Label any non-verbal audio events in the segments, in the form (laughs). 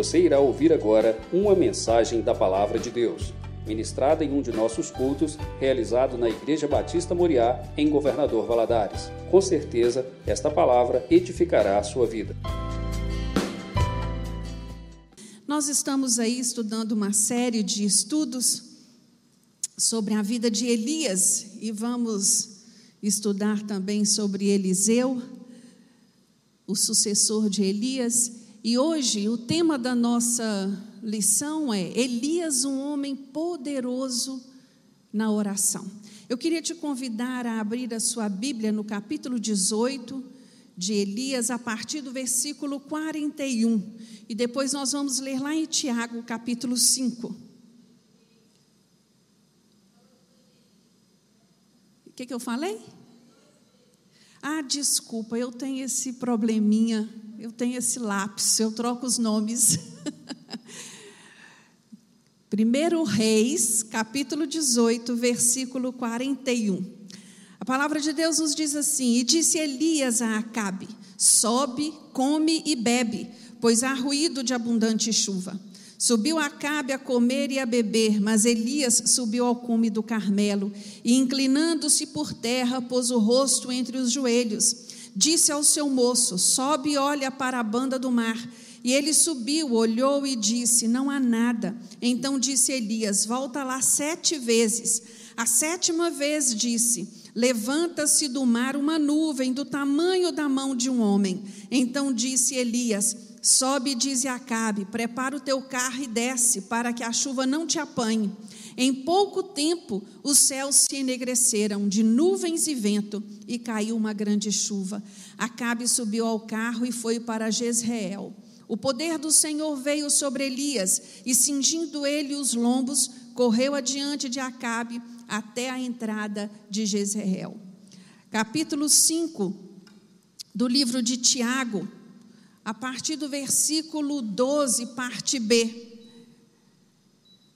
Você irá ouvir agora uma mensagem da Palavra de Deus, ministrada em um de nossos cultos, realizado na Igreja Batista Moriá, em Governador Valadares. Com certeza, esta palavra edificará a sua vida. Nós estamos aí estudando uma série de estudos sobre a vida de Elias e vamos estudar também sobre Eliseu, o sucessor de Elias. E hoje o tema da nossa lição é Elias, um homem poderoso na oração. Eu queria te convidar a abrir a sua Bíblia no capítulo 18 de Elias, a partir do versículo 41. E depois nós vamos ler lá em Tiago, capítulo 5. O que, que eu falei? Ah, desculpa, eu tenho esse probleminha, eu tenho esse lápis, eu troco os nomes. (laughs) Primeiro Reis, capítulo 18, versículo 41. A palavra de Deus nos diz assim: E disse Elias a Acabe: Sobe, come e bebe, pois há ruído de abundante chuva. Subiu Acabe a comer e a beber, mas Elias subiu ao cume do Carmelo e, inclinando-se por terra, pôs o rosto entre os joelhos. Disse ao seu moço: Sobe e olha para a banda do mar. E ele subiu, olhou e disse: Não há nada. Então disse Elias: Volta lá sete vezes. A sétima vez disse: Levanta-se do mar uma nuvem do tamanho da mão de um homem. Então disse Elias: Sobe e diz a Acabe: Prepara o teu carro e desce, para que a chuva não te apanhe. Em pouco tempo os céus se enegreceram de nuvens e vento, e caiu uma grande chuva. Acabe subiu ao carro e foi para Jezreel. O poder do Senhor veio sobre Elias, e cingindo ele os lombos, correu adiante de Acabe até a entrada de Jezreel. Capítulo 5 do livro de Tiago a partir do versículo 12, parte B.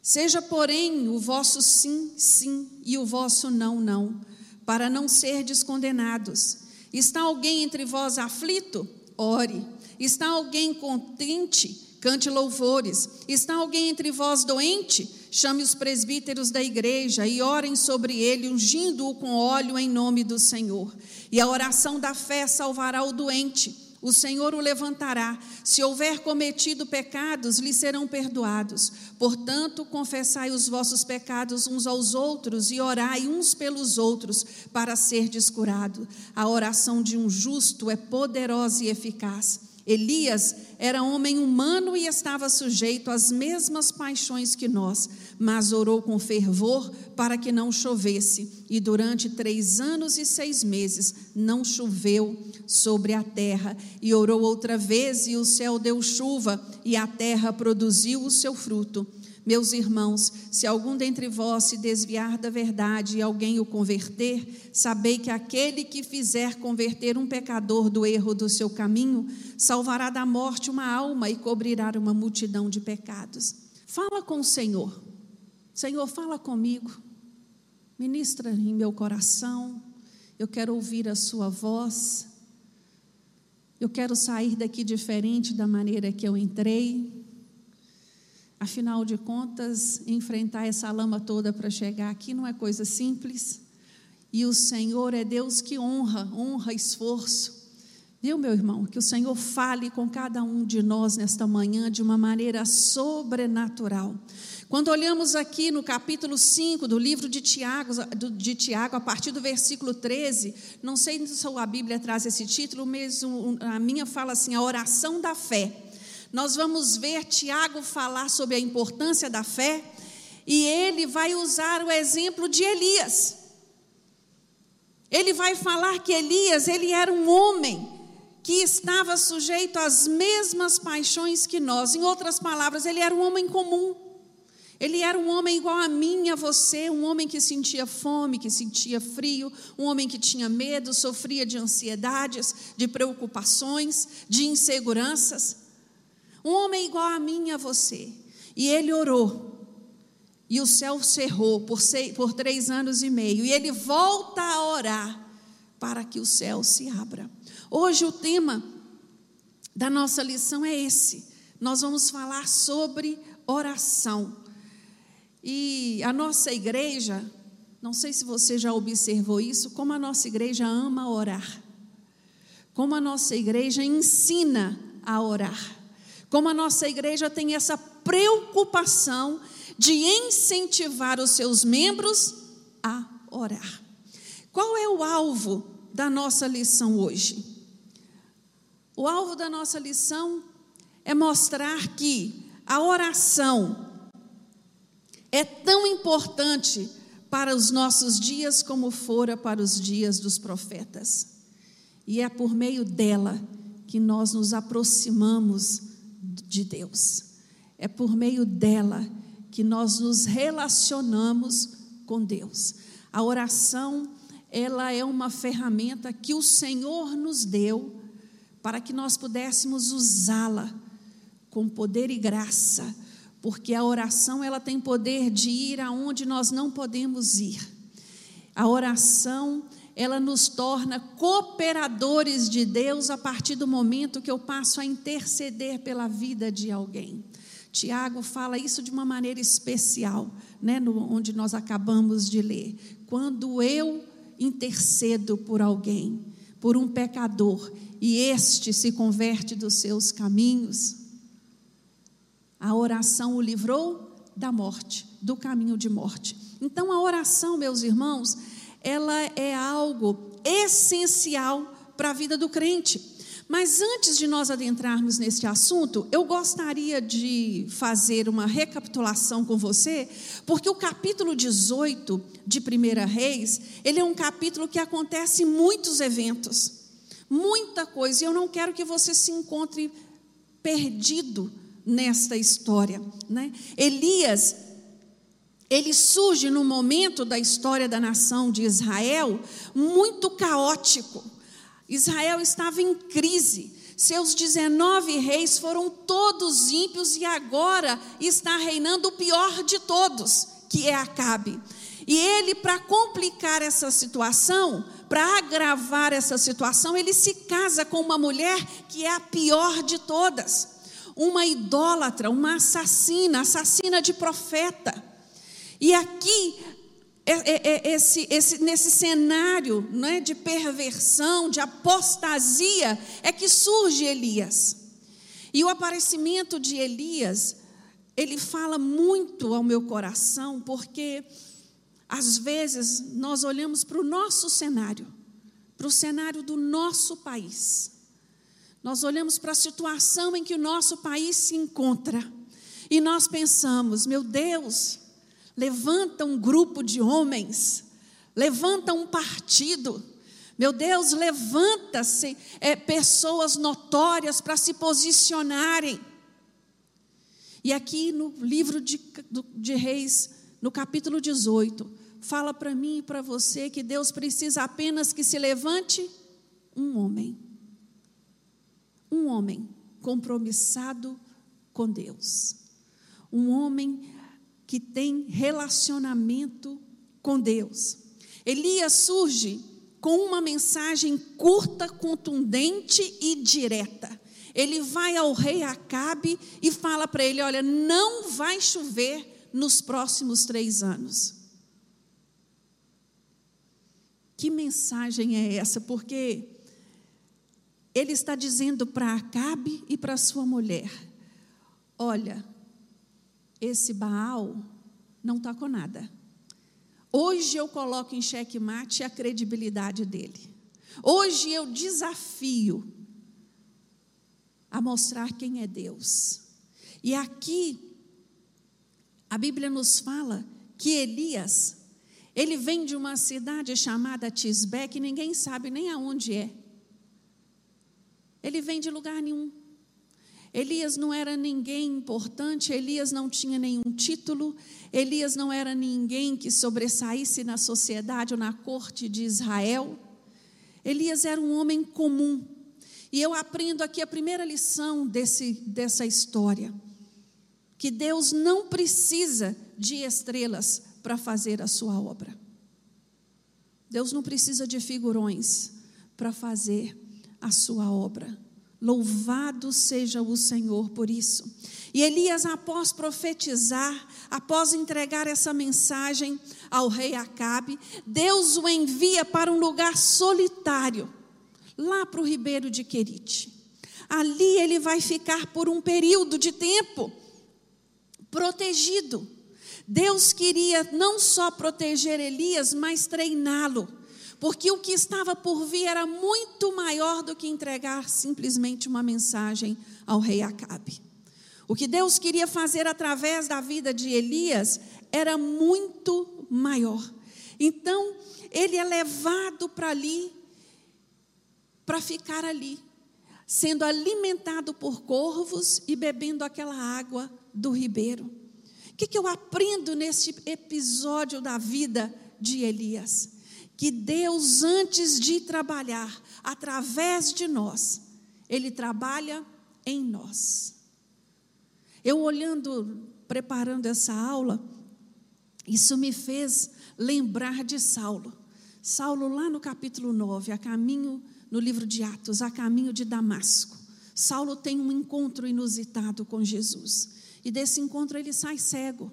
Seja, porém, o vosso sim, sim, e o vosso não, não, para não serdes condenados. Está alguém entre vós aflito? Ore. Está alguém contente? Cante louvores. Está alguém entre vós doente? Chame os presbíteros da igreja e orem sobre ele, ungindo-o com óleo em nome do Senhor. E a oração da fé salvará o doente o Senhor o levantará. Se houver cometido pecados, lhe serão perdoados. Portanto, confessai os vossos pecados uns aos outros e orai uns pelos outros para ser descurado. A oração de um justo é poderosa e eficaz. Elias era homem humano e estava sujeito às mesmas paixões que nós, mas orou com fervor para que não chovesse. E durante três anos e seis meses não choveu sobre a terra. E orou outra vez, e o céu deu chuva, e a terra produziu o seu fruto. Meus irmãos, se algum dentre vós se desviar da verdade e alguém o converter, sabei que aquele que fizer converter um pecador do erro do seu caminho, salvará da morte uma alma e cobrirá uma multidão de pecados. Fala com o Senhor. Senhor, fala comigo. Ministra em meu coração. Eu quero ouvir a sua voz. Eu quero sair daqui diferente da maneira que eu entrei. Afinal de contas, enfrentar essa lama toda para chegar aqui não é coisa simples. E o Senhor é Deus que honra, honra esforço. Viu, meu irmão? Que o Senhor fale com cada um de nós nesta manhã de uma maneira sobrenatural. Quando olhamos aqui no capítulo 5 do livro de Tiago, de Tiago, a partir do versículo 13, não sei se a Bíblia traz esse título, mesmo a minha fala assim: a oração da fé nós vamos ver Tiago falar sobre a importância da fé e ele vai usar o exemplo de Elias. Ele vai falar que Elias, ele era um homem que estava sujeito às mesmas paixões que nós. Em outras palavras, ele era um homem comum. Ele era um homem igual a mim a você, um homem que sentia fome, que sentia frio, um homem que tinha medo, sofria de ansiedades, de preocupações, de inseguranças. Um homem igual a mim e a você. E ele orou. E o céu cerrou por, seis, por três anos e meio. E ele volta a orar para que o céu se abra. Hoje o tema da nossa lição é esse. nós vamos falar sobre oração. E a nossa igreja, não sei se você já observou isso, como a nossa igreja ama orar. Como a nossa igreja ensina a orar. Como a nossa igreja tem essa preocupação de incentivar os seus membros a orar. Qual é o alvo da nossa lição hoje? O alvo da nossa lição é mostrar que a oração é tão importante para os nossos dias como fora para os dias dos profetas. E é por meio dela que nós nos aproximamos de Deus. É por meio dela que nós nos relacionamos com Deus. A oração, ela é uma ferramenta que o Senhor nos deu para que nós pudéssemos usá-la com poder e graça, porque a oração ela tem poder de ir aonde nós não podemos ir. A oração ela nos torna cooperadores de Deus a partir do momento que eu passo a interceder pela vida de alguém. Tiago fala isso de uma maneira especial, né, no, onde nós acabamos de ler. Quando eu intercedo por alguém, por um pecador, e este se converte dos seus caminhos, a oração o livrou da morte, do caminho de morte. Então a oração, meus irmãos, ela é algo essencial para a vida do crente. Mas antes de nós adentrarmos neste assunto, eu gostaria de fazer uma recapitulação com você, porque o capítulo 18 de 1 Reis, ele é um capítulo que acontece muitos eventos, muita coisa, e eu não quero que você se encontre perdido nesta história. Né? Elias, ele surge no momento da história da nação de Israel muito caótico. Israel estava em crise. Seus 19 reis foram todos ímpios e agora está reinando o pior de todos, que é Acabe. E ele, para complicar essa situação, para agravar essa situação, ele se casa com uma mulher que é a pior de todas uma idólatra, uma assassina, assassina de profeta. E aqui, é, é, é, esse, esse, nesse cenário né, de perversão, de apostasia, é que surge Elias. E o aparecimento de Elias, ele fala muito ao meu coração, porque às vezes nós olhamos para o nosso cenário, para o cenário do nosso país. Nós olhamos para a situação em que o nosso país se encontra e nós pensamos: meu Deus, levanta um grupo de homens, levanta um partido, meu Deus, levanta-se é, pessoas notórias para se posicionarem. E aqui no livro de, de Reis, no capítulo 18, fala para mim e para você que Deus precisa apenas que se levante um homem. Um homem compromissado com Deus, um homem que tem relacionamento com Deus. Elias surge com uma mensagem curta, contundente e direta. Ele vai ao rei Acabe e fala para ele: Olha, não vai chover nos próximos três anos. Que mensagem é essa? Porque ele está dizendo para Acabe e para sua mulher: Olha, esse Baal não está com nada. Hoje eu coloco em xeque-mate a credibilidade dele. Hoje eu desafio a mostrar quem é Deus. E aqui, a Bíblia nos fala que Elias, ele vem de uma cidade chamada Tisbé, que ninguém sabe nem aonde é. Ele vem de lugar nenhum. Elias não era ninguém importante, Elias não tinha nenhum título, Elias não era ninguém que sobressaísse na sociedade ou na corte de Israel. Elias era um homem comum. E eu aprendo aqui a primeira lição desse, dessa história: que Deus não precisa de estrelas para fazer a sua obra. Deus não precisa de figurões para fazer a sua obra. Louvado seja o Senhor por isso. E Elias, após profetizar, após entregar essa mensagem ao rei Acabe, Deus o envia para um lugar solitário, lá para o ribeiro de Querite. Ali ele vai ficar por um período de tempo protegido. Deus queria não só proteger Elias, mas treiná-lo, porque o que estava por vir era muito maior do que entregar simplesmente uma mensagem ao rei Acabe. O que Deus queria fazer através da vida de Elias era muito maior. Então, ele é levado para ali, para ficar ali, sendo alimentado por corvos e bebendo aquela água do ribeiro. O que, que eu aprendo nesse episódio da vida de Elias? Que Deus, antes de trabalhar através de nós, Ele trabalha em nós. Eu olhando, preparando essa aula, isso me fez lembrar de Saulo. Saulo, lá no capítulo 9, a caminho, no livro de Atos, a caminho de Damasco. Saulo tem um encontro inusitado com Jesus. E desse encontro ele sai cego.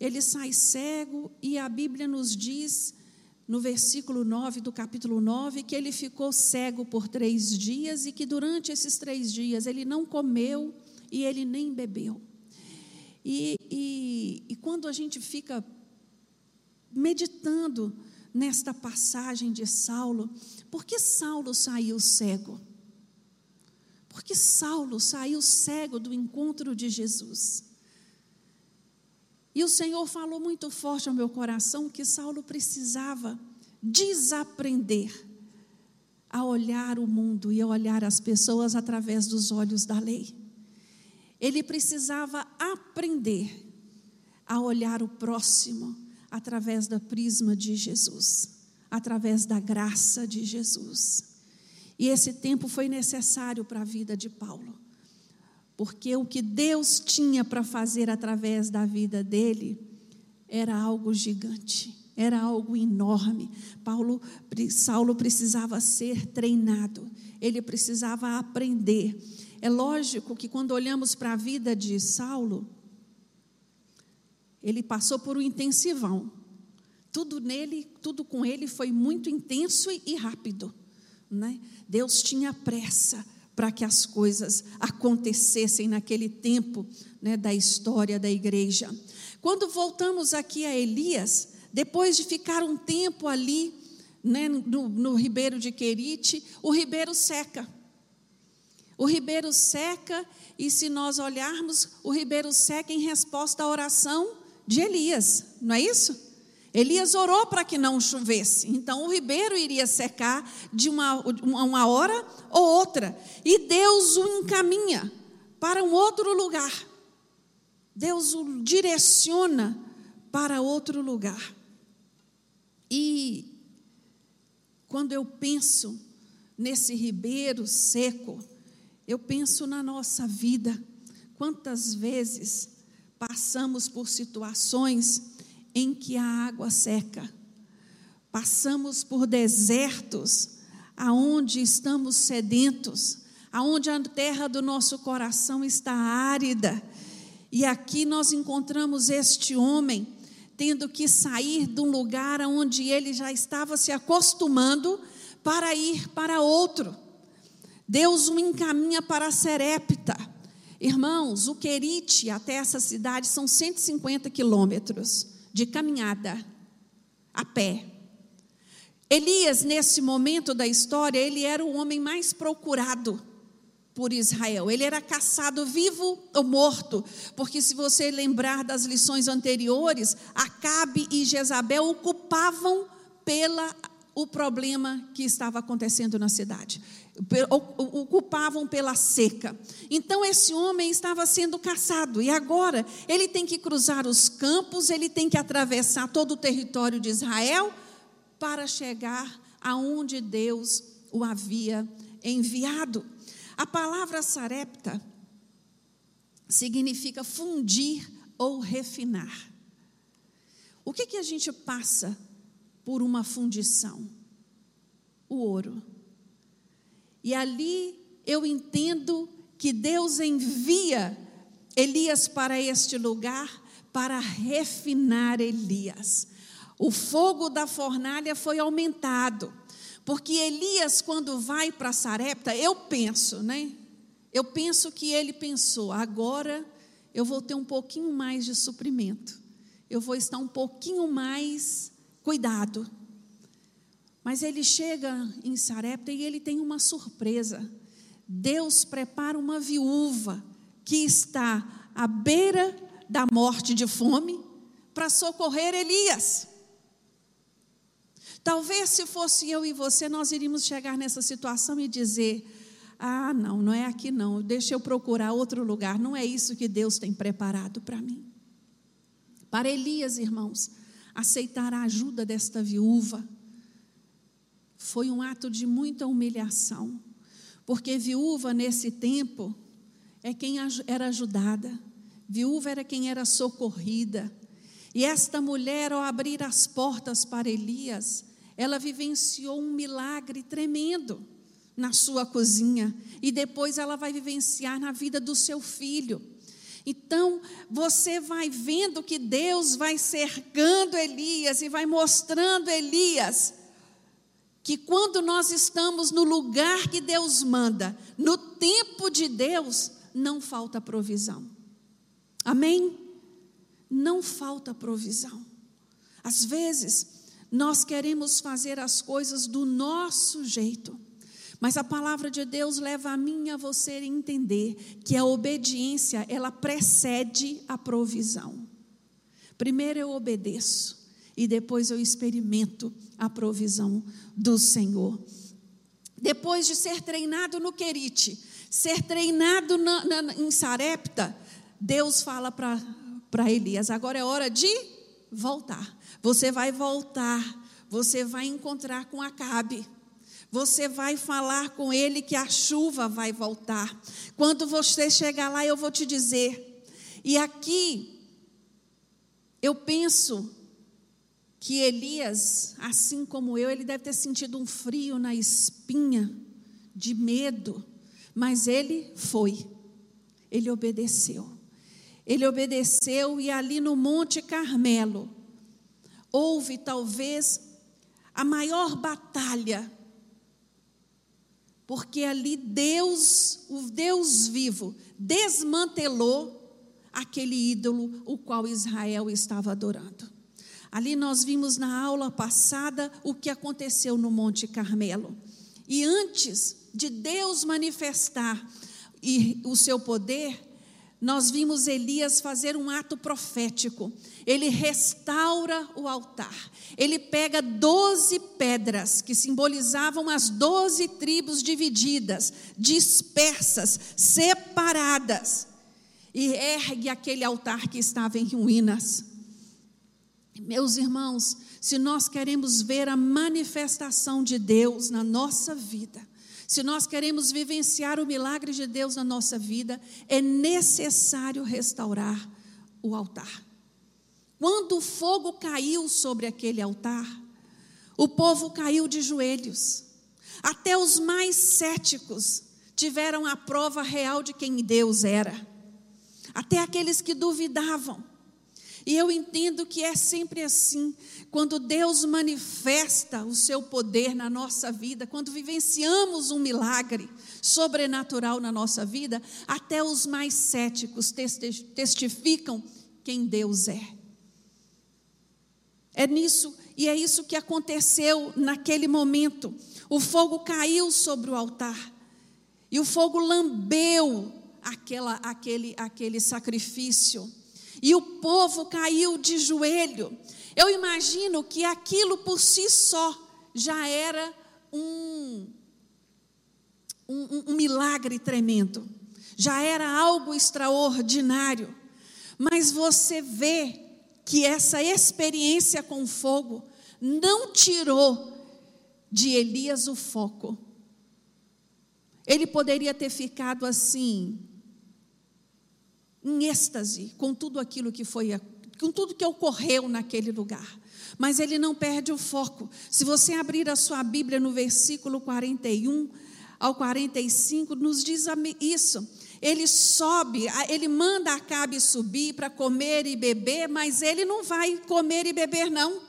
Ele sai cego e a Bíblia nos diz, no versículo 9 do capítulo 9, que ele ficou cego por três dias e que durante esses três dias ele não comeu e ele nem bebeu. E, e, e quando a gente fica meditando nesta passagem de Saulo, por que Saulo saiu cego? Porque Saulo saiu cego do encontro de Jesus. E o Senhor falou muito forte ao meu coração que Saulo precisava desaprender a olhar o mundo e a olhar as pessoas através dos olhos da lei. Ele precisava aprender a olhar o próximo através da prisma de Jesus, através da graça de Jesus. E esse tempo foi necessário para a vida de Paulo, porque o que Deus tinha para fazer através da vida dele era algo gigante, era algo enorme. Paulo, Saulo precisava ser treinado, ele precisava aprender. É lógico que quando olhamos para a vida de Saulo, ele passou por um intensivão. Tudo nele, tudo com ele foi muito intenso e rápido. Né? Deus tinha pressa para que as coisas acontecessem naquele tempo né, da história da igreja. Quando voltamos aqui a Elias, depois de ficar um tempo ali né, no, no ribeiro de Querite, o ribeiro seca. O ribeiro seca, e se nós olharmos, o ribeiro seca em resposta à oração de Elias, não é isso? Elias orou para que não chovesse, então o ribeiro iria secar de uma, uma hora ou outra, e Deus o encaminha para um outro lugar. Deus o direciona para outro lugar. E quando eu penso nesse ribeiro seco, eu penso na nossa vida, quantas vezes passamos por situações em que a água seca, passamos por desertos aonde estamos sedentos, aonde a terra do nosso coração está árida, e aqui nós encontramos este homem tendo que sair de um lugar onde ele já estava se acostumando para ir para outro. Deus o encaminha para Serepta. Irmãos, o Querite até essa cidade são 150 quilômetros de caminhada, a pé. Elias, nesse momento da história, ele era o homem mais procurado por Israel. Ele era caçado vivo ou morto, porque se você lembrar das lições anteriores, Acabe e Jezabel ocupavam pela o problema que estava acontecendo na cidade o culpavam pela seca. Então esse homem estava sendo caçado e agora ele tem que cruzar os campos, ele tem que atravessar todo o território de Israel para chegar aonde Deus o havia enviado. A palavra sarepta significa fundir ou refinar. O que, que a gente passa por uma fundição? O ouro. E ali eu entendo que Deus envia Elias para este lugar para refinar Elias. O fogo da fornalha foi aumentado, porque Elias, quando vai para Sarepta, eu penso, né? Eu penso que ele pensou, agora eu vou ter um pouquinho mais de suprimento, eu vou estar um pouquinho mais cuidado. Mas ele chega em Sarepta e ele tem uma surpresa. Deus prepara uma viúva que está à beira da morte de fome para socorrer Elias. Talvez se fosse eu e você, nós iríamos chegar nessa situação e dizer: ah, não, não é aqui não, deixa eu procurar outro lugar, não é isso que Deus tem preparado para mim. Para Elias, irmãos, aceitar a ajuda desta viúva foi um ato de muita humilhação, porque viúva nesse tempo é quem era ajudada, viúva era quem era socorrida. E esta mulher, ao abrir as portas para Elias, ela vivenciou um milagre tremendo na sua cozinha e depois ela vai vivenciar na vida do seu filho. Então, você vai vendo que Deus vai cercando Elias e vai mostrando Elias que quando nós estamos no lugar que Deus manda, no tempo de Deus, não falta provisão. Amém? Não falta provisão. Às vezes, nós queremos fazer as coisas do nosso jeito. Mas a palavra de Deus leva a mim e a você a entender que a obediência, ela precede a provisão. Primeiro eu obedeço e depois eu experimento a provisão do Senhor. Depois de ser treinado no Querite, ser treinado na, na, em Sarepta, Deus fala para Elias: agora é hora de voltar. Você vai voltar, você vai encontrar com Acabe. Você vai falar com ele que a chuva vai voltar. Quando você chegar lá, eu vou te dizer. E aqui, eu penso que Elias, assim como eu, ele deve ter sentido um frio na espinha, de medo, mas ele foi, ele obedeceu. Ele obedeceu e ali no Monte Carmelo, houve talvez a maior batalha porque ali Deus, o Deus vivo, desmantelou aquele ídolo o qual Israel estava adorando. Ali nós vimos na aula passada o que aconteceu no Monte Carmelo. E antes de Deus manifestar o seu poder, nós vimos Elias fazer um ato profético. Ele restaura o altar. Ele pega doze pedras que simbolizavam as doze tribos divididas, dispersas, separadas, e ergue aquele altar que estava em ruínas. Meus irmãos, se nós queremos ver a manifestação de Deus na nossa vida, se nós queremos vivenciar o milagre de Deus na nossa vida, é necessário restaurar o altar. Quando o fogo caiu sobre aquele altar, o povo caiu de joelhos. Até os mais céticos tiveram a prova real de quem Deus era. Até aqueles que duvidavam. E eu entendo que é sempre assim. Quando Deus manifesta o seu poder na nossa vida, quando vivenciamos um milagre sobrenatural na nossa vida, até os mais céticos testificam quem Deus é. É nisso, e é isso que aconteceu naquele momento. O fogo caiu sobre o altar, e o fogo lambeu aquela, aquele, aquele sacrifício e o povo caiu de joelho. Eu imagino que aquilo por si só já era um, um, um milagre tremendo, já era algo extraordinário. Mas você vê que essa experiência com fogo não tirou de Elias o foco. Ele poderia ter ficado assim, em êxtase com tudo aquilo que foi, com tudo que ocorreu naquele lugar. Mas ele não perde o foco. Se você abrir a sua Bíblia no versículo 41, ao 45 nos diz isso. Ele sobe, ele manda Acabe subir para comer e beber, mas ele não vai comer e beber, não.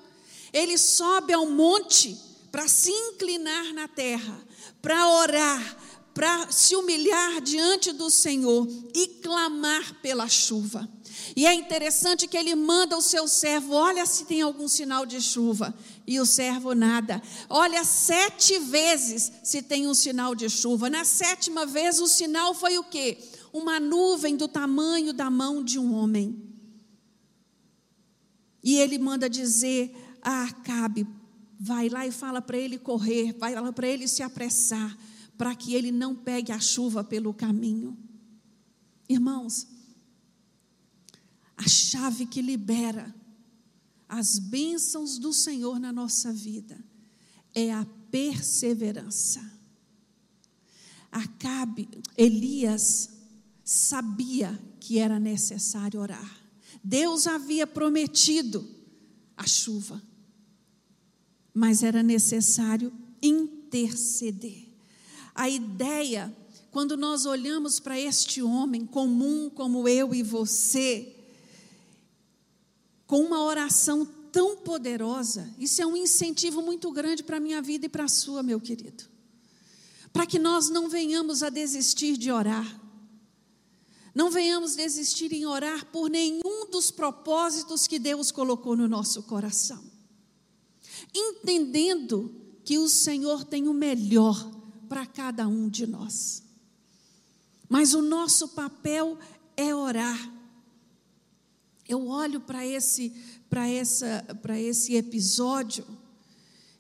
Ele sobe ao monte para se inclinar na terra, para orar, para se humilhar diante do Senhor e clamar pela chuva. E é interessante que ele manda o seu servo, olha se tem algum sinal de chuva. E o servo nada. Olha sete vezes se tem um sinal de chuva. Na sétima vez o sinal foi o quê? Uma nuvem do tamanho da mão de um homem. E ele manda dizer a Acabe: vai lá e fala para ele correr, vai lá para ele se apressar, para que ele não pegue a chuva pelo caminho. Irmãos, a chave que libera as bênçãos do Senhor na nossa vida é a perseverança. Acabe, Elias sabia que era necessário orar. Deus havia prometido a chuva, mas era necessário interceder. A ideia, quando nós olhamos para este homem comum como eu e você, com uma oração tão poderosa, isso é um incentivo muito grande para a minha vida e para a sua, meu querido. Para que nós não venhamos a desistir de orar. Não venhamos desistir em orar por nenhum dos propósitos que Deus colocou no nosso coração. Entendendo que o Senhor tem o melhor para cada um de nós. Mas o nosso papel é orar eu olho para esse, para essa, para esse episódio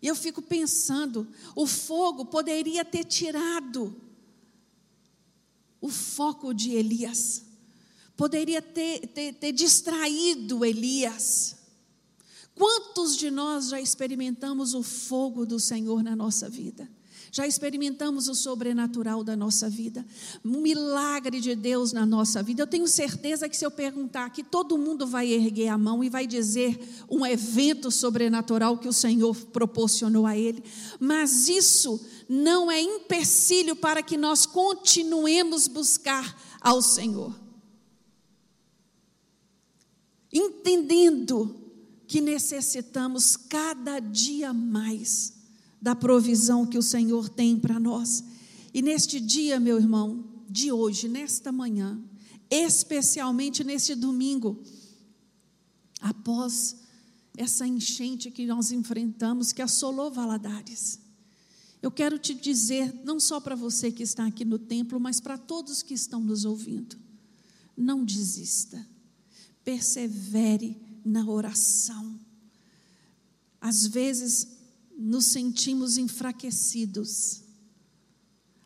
e eu fico pensando, o fogo poderia ter tirado o foco de Elias, poderia ter, ter, ter distraído Elias. Quantos de nós já experimentamos o fogo do Senhor na nossa vida? Já experimentamos o sobrenatural da nossa vida, um milagre de Deus na nossa vida. Eu tenho certeza que se eu perguntar aqui, todo mundo vai erguer a mão e vai dizer um evento sobrenatural que o Senhor proporcionou a ele. Mas isso não é empecilho para que nós continuemos buscar ao Senhor. Entendendo que necessitamos cada dia mais da provisão que o Senhor tem para nós. E neste dia, meu irmão, de hoje, nesta manhã, especialmente neste domingo, após essa enchente que nós enfrentamos, que assolou Valadares. Eu quero te dizer, não só para você que está aqui no templo, mas para todos que estão nos ouvindo: não desista, persevere na oração. Às vezes, nos sentimos enfraquecidos.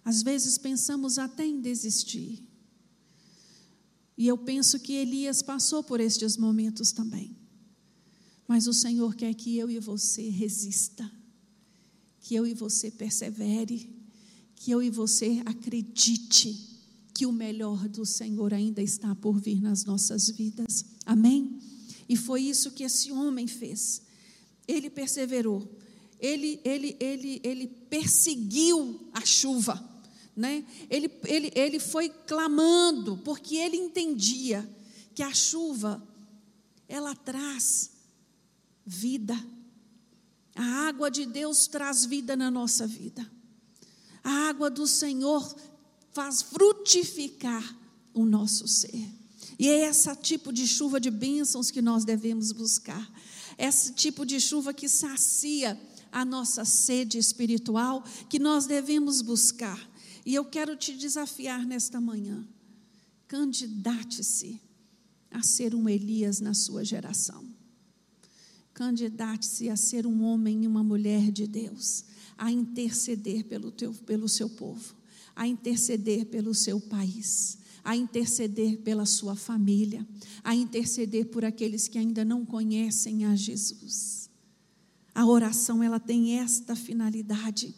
Às vezes pensamos até em desistir. E eu penso que Elias passou por estes momentos também. Mas o Senhor quer que eu e você resista, que eu e você persevere, que eu e você acredite que o melhor do Senhor ainda está por vir nas nossas vidas. Amém? E foi isso que esse homem fez. Ele perseverou ele, ele, ele, ele perseguiu a chuva. Né? Ele, ele, ele foi clamando, porque ele entendia que a chuva, ela traz vida. A água de Deus traz vida na nossa vida. A água do Senhor faz frutificar o nosso ser. E é esse tipo de chuva de bênçãos que nós devemos buscar. Esse tipo de chuva que sacia a nossa sede espiritual que nós devemos buscar. E eu quero te desafiar nesta manhã. Candidate-se a ser um Elias na sua geração. Candidate-se a ser um homem e uma mulher de Deus, a interceder pelo, teu, pelo seu povo, a interceder pelo seu país, a interceder pela sua família, a interceder por aqueles que ainda não conhecem a Jesus. A oração ela tem esta finalidade.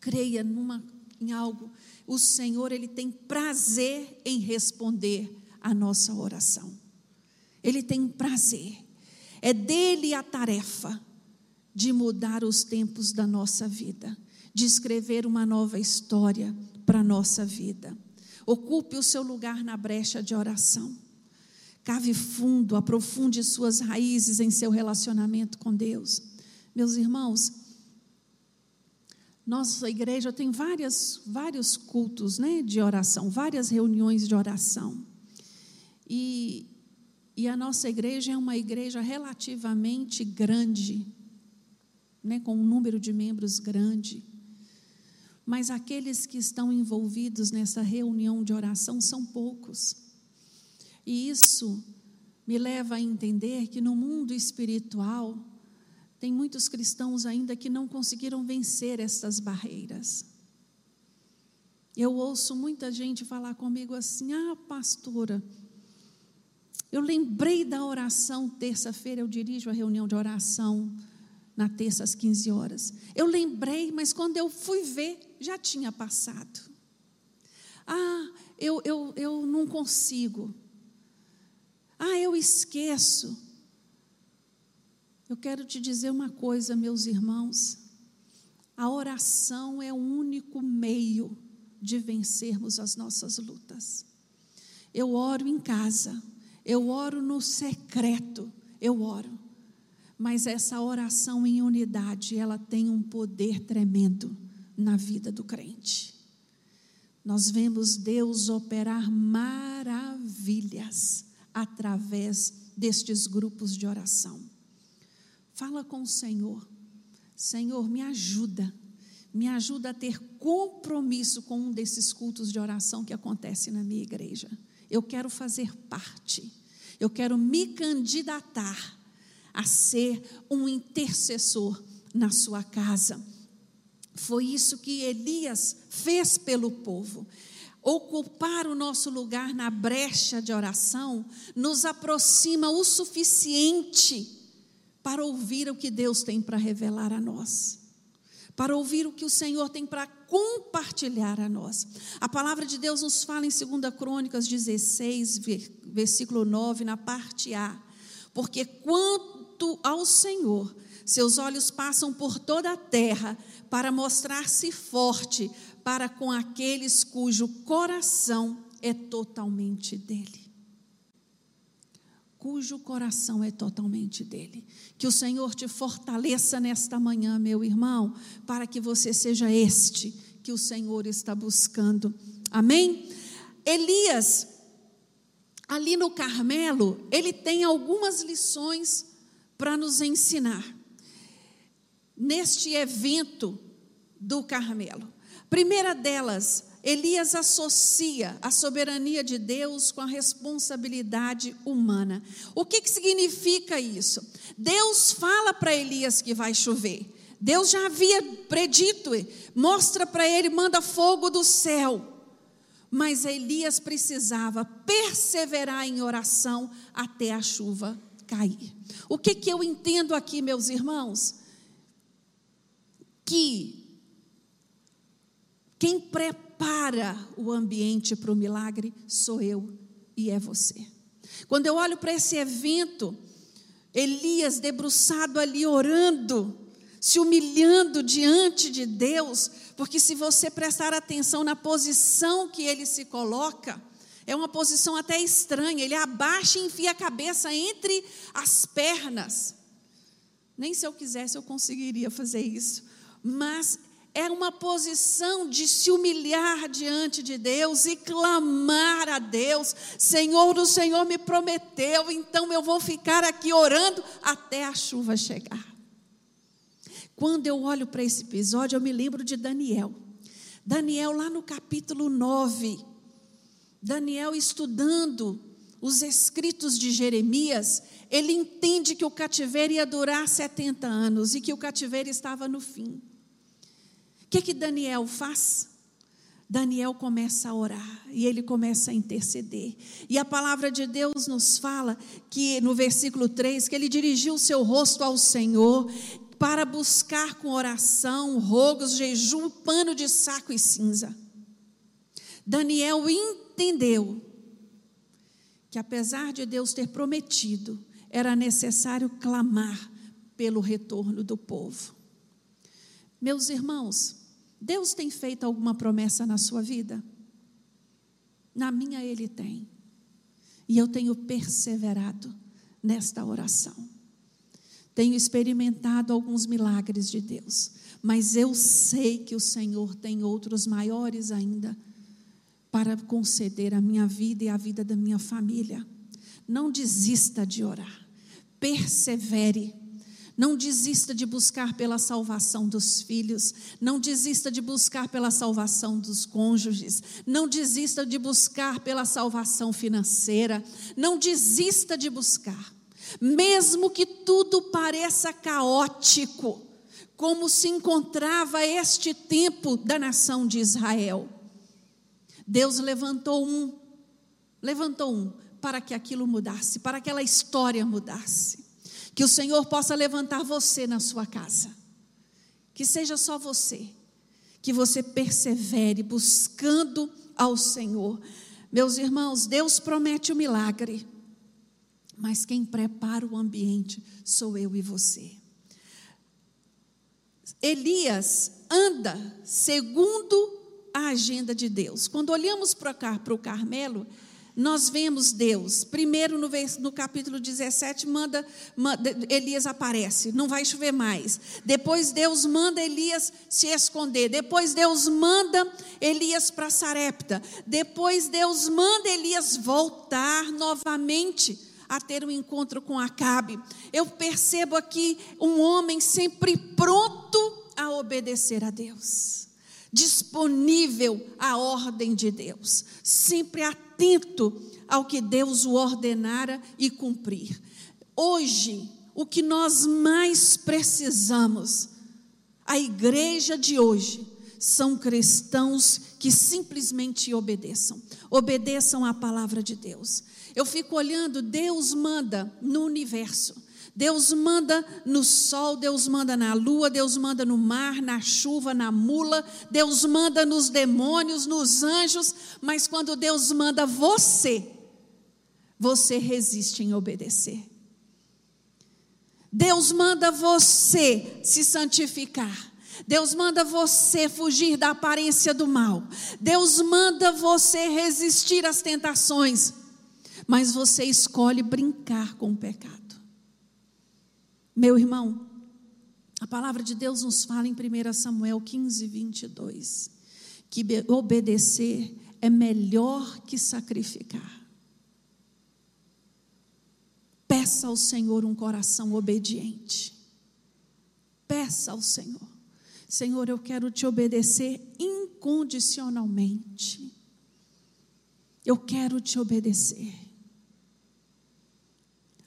Creia numa, em algo. O Senhor ele tem prazer em responder a nossa oração. Ele tem prazer. É dele a tarefa de mudar os tempos da nossa vida, de escrever uma nova história para a nossa vida. Ocupe o seu lugar na brecha de oração. Cave fundo, aprofunde suas raízes em seu relacionamento com Deus. Meus irmãos, nossa igreja tem várias, vários cultos né, de oração, várias reuniões de oração. E, e a nossa igreja é uma igreja relativamente grande, né, com um número de membros grande. Mas aqueles que estão envolvidos nessa reunião de oração são poucos. E isso me leva a entender que no mundo espiritual tem muitos cristãos ainda que não conseguiram vencer essas barreiras. Eu ouço muita gente falar comigo assim: ah, pastora, eu lembrei da oração, terça-feira eu dirijo a reunião de oração na terça às 15 horas. Eu lembrei, mas quando eu fui ver, já tinha passado. Ah, eu, eu, eu não consigo. Ah, eu esqueço. Eu quero te dizer uma coisa, meus irmãos. A oração é o único meio de vencermos as nossas lutas. Eu oro em casa, eu oro no secreto, eu oro. Mas essa oração em unidade, ela tem um poder tremendo na vida do crente. Nós vemos Deus operar maravilhas através destes grupos de oração. Fala com o Senhor. Senhor, me ajuda. Me ajuda a ter compromisso com um desses cultos de oração que acontece na minha igreja. Eu quero fazer parte. Eu quero me candidatar a ser um intercessor na sua casa. Foi isso que Elias fez pelo povo. Ocupar o nosso lugar na brecha de oração nos aproxima o suficiente para ouvir o que Deus tem para revelar a nós, para ouvir o que o Senhor tem para compartilhar a nós. A palavra de Deus nos fala em 2 Crônicas 16, versículo 9, na parte A. Porque quanto ao Senhor, seus olhos passam por toda a terra para mostrar-se forte para com aqueles cujo coração é totalmente dele. Cujo coração é totalmente dele. Que o Senhor te fortaleça nesta manhã, meu irmão, para que você seja este que o Senhor está buscando. Amém? Elias, ali no Carmelo, ele tem algumas lições para nos ensinar. Neste evento do Carmelo. Primeira delas, Elias associa a soberania de Deus com a responsabilidade humana. O que, que significa isso? Deus fala para Elias que vai chover. Deus já havia predito, mostra para ele, manda fogo do céu. Mas Elias precisava perseverar em oração até a chuva cair. O que, que eu entendo aqui, meus irmãos? Que quem prepara o ambiente para o milagre sou eu e é você. Quando eu olho para esse evento, Elias debruçado ali orando, se humilhando diante de Deus, porque se você prestar atenção na posição que ele se coloca, é uma posição até estranha, ele abaixa e enfia a cabeça entre as pernas. Nem se eu quisesse eu conseguiria fazer isso, mas é uma posição de se humilhar diante de Deus e clamar a Deus: Senhor, o Senhor me prometeu, então eu vou ficar aqui orando até a chuva chegar. Quando eu olho para esse episódio, eu me lembro de Daniel. Daniel, lá no capítulo 9, Daniel estudando os escritos de Jeremias, ele entende que o cativeiro ia durar 70 anos e que o cativeiro estava no fim. O que, que Daniel faz? Daniel começa a orar e ele começa a interceder. E a palavra de Deus nos fala que no versículo 3 que ele dirigiu o seu rosto ao Senhor para buscar com oração, rogos, jejum, pano de saco e cinza. Daniel entendeu que apesar de Deus ter prometido, era necessário clamar pelo retorno do povo. Meus irmãos, Deus tem feito alguma promessa na sua vida? Na minha, Ele tem. E eu tenho perseverado nesta oração. Tenho experimentado alguns milagres de Deus, mas eu sei que o Senhor tem outros maiores ainda para conceder a minha vida e a vida da minha família. Não desista de orar, persevere. Não desista de buscar pela salvação dos filhos, não desista de buscar pela salvação dos cônjuges, não desista de buscar pela salvação financeira, não desista de buscar, mesmo que tudo pareça caótico, como se encontrava este tempo da nação de Israel. Deus levantou um, levantou um para que aquilo mudasse, para que aquela história mudasse. Que o Senhor possa levantar você na sua casa. Que seja só você. Que você persevere buscando ao Senhor. Meus irmãos, Deus promete o milagre. Mas quem prepara o ambiente sou eu e você. Elias anda segundo a agenda de Deus. Quando olhamos para o Carmelo, nós vemos Deus. Primeiro, no, no capítulo 17, manda, manda, Elias aparece, não vai chover mais. Depois, Deus manda Elias se esconder. Depois, Deus manda Elias para Sarepta. Depois, Deus manda Elias voltar novamente a ter um encontro com Acabe. Eu percebo aqui um homem sempre pronto a obedecer a Deus disponível à ordem de Deus, sempre atento ao que Deus o ordenara e cumprir. Hoje, o que nós mais precisamos, a igreja de hoje, são cristãos que simplesmente obedeçam, obedeçam à palavra de Deus. Eu fico olhando, Deus manda no universo Deus manda no sol, Deus manda na lua, Deus manda no mar, na chuva, na mula, Deus manda nos demônios, nos anjos, mas quando Deus manda você, você resiste em obedecer. Deus manda você se santificar. Deus manda você fugir da aparência do mal. Deus manda você resistir às tentações. Mas você escolhe brincar com o pecado. Meu irmão, a palavra de Deus nos fala em 1 Samuel 15, 22, que obedecer é melhor que sacrificar. Peça ao Senhor um coração obediente. Peça ao Senhor. Senhor, eu quero te obedecer incondicionalmente. Eu quero te obedecer.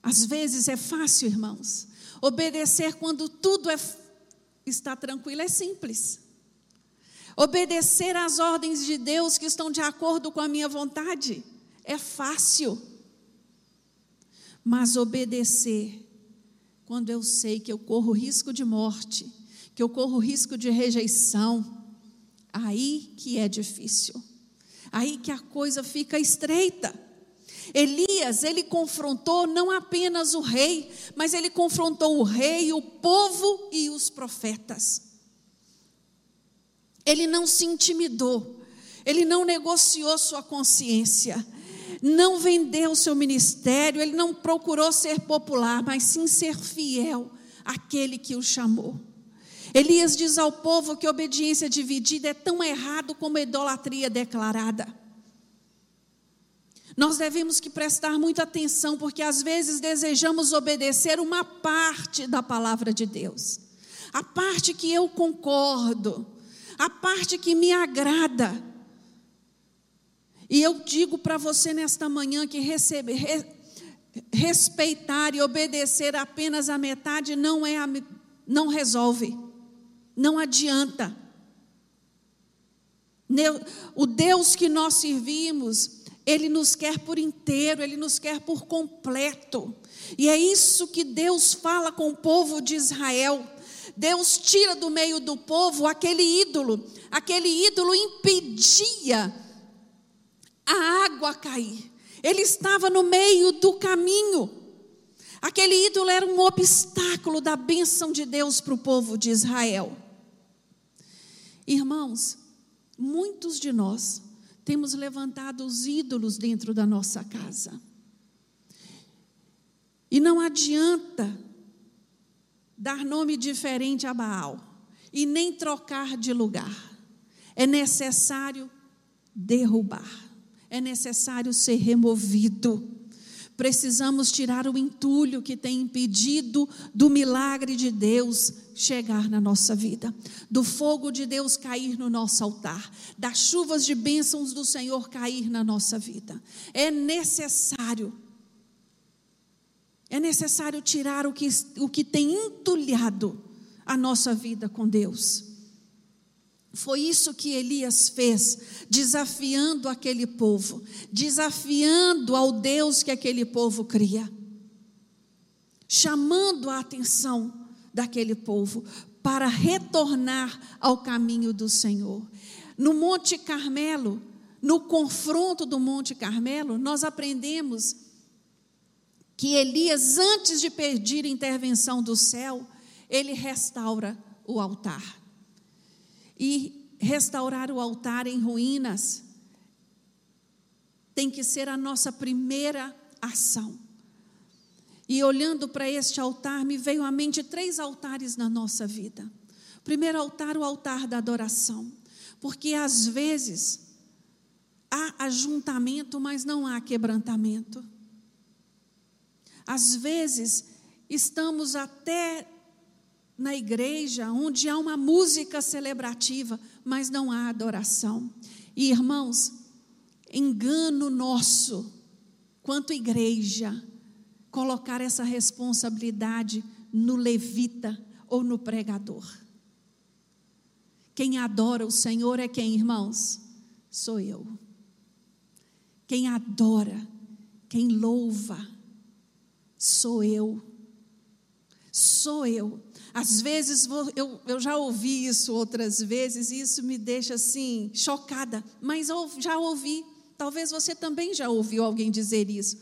Às vezes é fácil, irmãos, Obedecer quando tudo é, está tranquilo é simples. Obedecer às ordens de Deus que estão de acordo com a minha vontade é fácil. Mas obedecer quando eu sei que eu corro risco de morte, que eu corro risco de rejeição, aí que é difícil. Aí que a coisa fica estreita. Elias, ele confrontou não apenas o rei, mas ele confrontou o rei, o povo e os profetas. Ele não se intimidou, ele não negociou sua consciência, não vendeu seu ministério, ele não procurou ser popular, mas sim ser fiel àquele que o chamou. Elias diz ao povo que obediência dividida é tão errado como idolatria declarada. Nós devemos que prestar muita atenção, porque às vezes desejamos obedecer uma parte da palavra de Deus. A parte que eu concordo, a parte que me agrada. E eu digo para você nesta manhã que receber, re, respeitar e obedecer apenas a metade não é a, não resolve. Não adianta. O Deus que nós servimos, ele nos quer por inteiro, Ele nos quer por completo. E é isso que Deus fala com o povo de Israel. Deus tira do meio do povo aquele ídolo, aquele ídolo impedia a água cair. Ele estava no meio do caminho. Aquele ídolo era um obstáculo da bênção de Deus para o povo de Israel. Irmãos, muitos de nós temos levantado os ídolos dentro da nossa casa. E não adianta dar nome diferente a Baal e nem trocar de lugar. É necessário derrubar, é necessário ser removido. Precisamos tirar o entulho que tem impedido do milagre de Deus chegar na nossa vida, do fogo de Deus cair no nosso altar, das chuvas de bênçãos do Senhor cair na nossa vida. É necessário é necessário tirar o que, o que tem entulhado a nossa vida com Deus. Foi isso que Elias fez, desafiando aquele povo, desafiando ao Deus que aquele povo cria, chamando a atenção daquele povo para retornar ao caminho do Senhor. No Monte Carmelo, no confronto do Monte Carmelo, nós aprendemos que Elias, antes de pedir intervenção do céu, ele restaura o altar. E restaurar o altar em ruínas tem que ser a nossa primeira ação. E olhando para este altar, me veio à mente três altares na nossa vida. Primeiro altar, o altar da adoração. Porque às vezes há ajuntamento, mas não há quebrantamento. Às vezes, estamos até na igreja onde há uma música celebrativa, mas não há adoração. E irmãos, engano nosso, quanto igreja, colocar essa responsabilidade no levita ou no pregador. Quem adora o Senhor é quem, irmãos? Sou eu. Quem adora, quem louva, sou eu. Sou eu. Às vezes, eu, eu já ouvi isso outras vezes, e isso me deixa assim, chocada, mas eu já ouvi. Talvez você também já ouviu alguém dizer isso.